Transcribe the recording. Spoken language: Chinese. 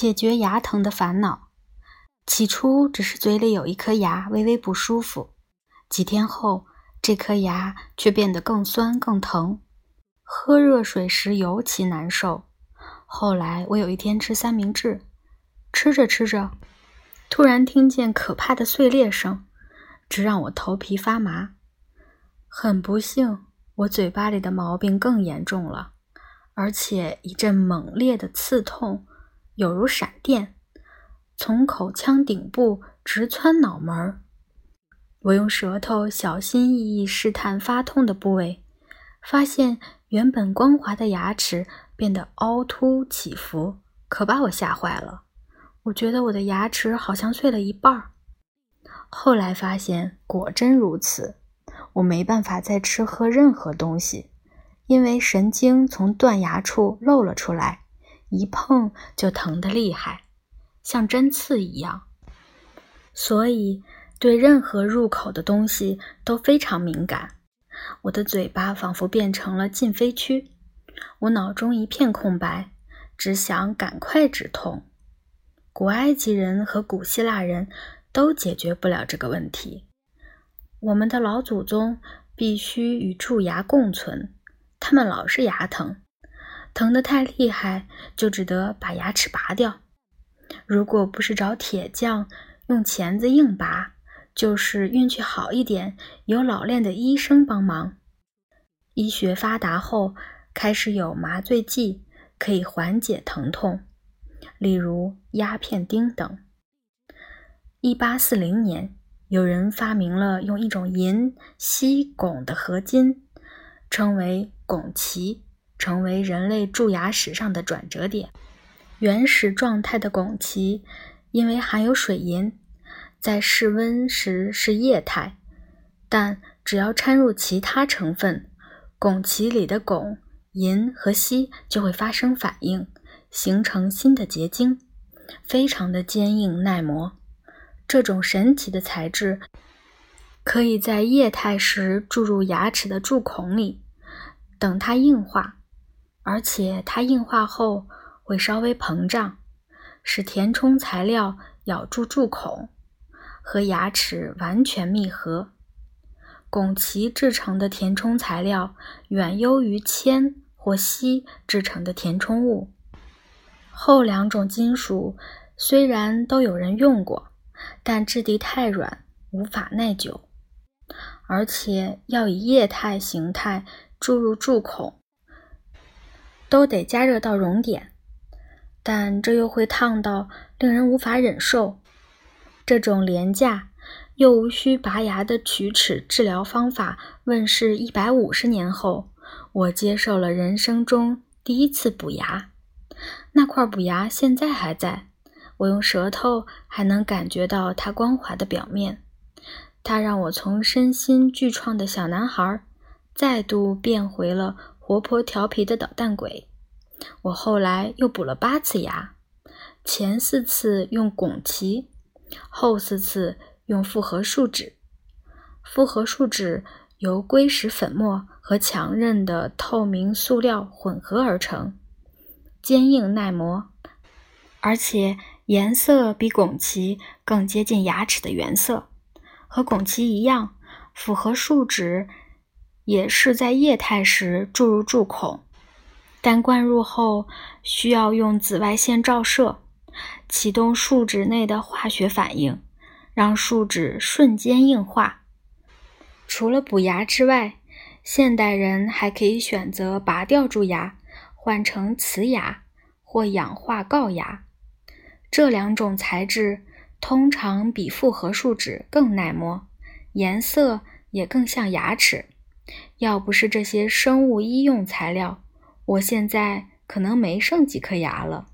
解决牙疼的烦恼。起初只是嘴里有一颗牙微微不舒服，几天后这颗牙却变得更酸更疼，喝热水时尤其难受。后来我有一天吃三明治，吃着吃着，突然听见可怕的碎裂声，这让我头皮发麻。很不幸，我嘴巴里的毛病更严重了。而且一阵猛烈的刺痛，有如闪电，从口腔顶部直穿脑门儿。我用舌头小心翼翼试探发痛的部位，发现原本光滑的牙齿变得凹凸起伏，可把我吓坏了。我觉得我的牙齿好像碎了一半儿。后来发现果真如此，我没办法再吃喝任何东西。因为神经从断牙处露了出来，一碰就疼得厉害，像针刺一样，所以对任何入口的东西都非常敏感。我的嘴巴仿佛变成了禁飞区，我脑中一片空白，只想赶快止痛。古埃及人和古希腊人都解决不了这个问题，我们的老祖宗必须与蛀牙共存。他们老是牙疼，疼得太厉害，就只得把牙齿拔掉。如果不是找铁匠用钳子硬拔，就是运气好一点，有老练的医生帮忙。医学发达后，开始有麻醉剂可以缓解疼痛，例如鸦片丁等。一八四零年，有人发明了用一种银、锡、汞的合金。称为汞齐，成为人类蛀牙史上的转折点。原始状态的汞齐，因为含有水银，在室温时是液态，但只要掺入其他成分，汞齐里的汞、银和锡就会发生反应，形成新的结晶，非常的坚硬耐磨。这种神奇的材质。可以在液态时注入牙齿的蛀孔里，等它硬化，而且它硬化后会稍微膨胀，使填充材料咬住蛀孔，和牙齿完全密合。汞齐制成的填充材料远优于铅或锡制成的填充物。后两种金属虽然都有人用过，但质地太软，无法耐久。而且要以液态形态注入蛀孔，都得加热到熔点，但这又会烫到令人无法忍受。这种廉价又无需拔牙的龋齿治疗方法问世一百五十年后，我接受了人生中第一次补牙。那块补牙现在还在，我用舌头还能感觉到它光滑的表面。它让我从身心俱创的小男孩，再度变回了活泼调皮的捣蛋鬼。我后来又补了八次牙，前四次用汞齐，后四次用复合树脂。复合树脂由硅石粉末和强韧的透明塑料混合而成，坚硬耐磨，而且颜色比汞齐更接近牙齿的原色。和汞齐一样，复合树脂也是在液态时注入蛀孔，但灌入后需要用紫外线照射，启动树脂内的化学反应，让树脂瞬间硬化。除了补牙之外，现代人还可以选择拔掉蛀牙，换成瓷牙或氧化锆牙，这两种材质。通常比复合树脂更耐磨，颜色也更像牙齿。要不是这些生物医用材料，我现在可能没剩几颗牙了。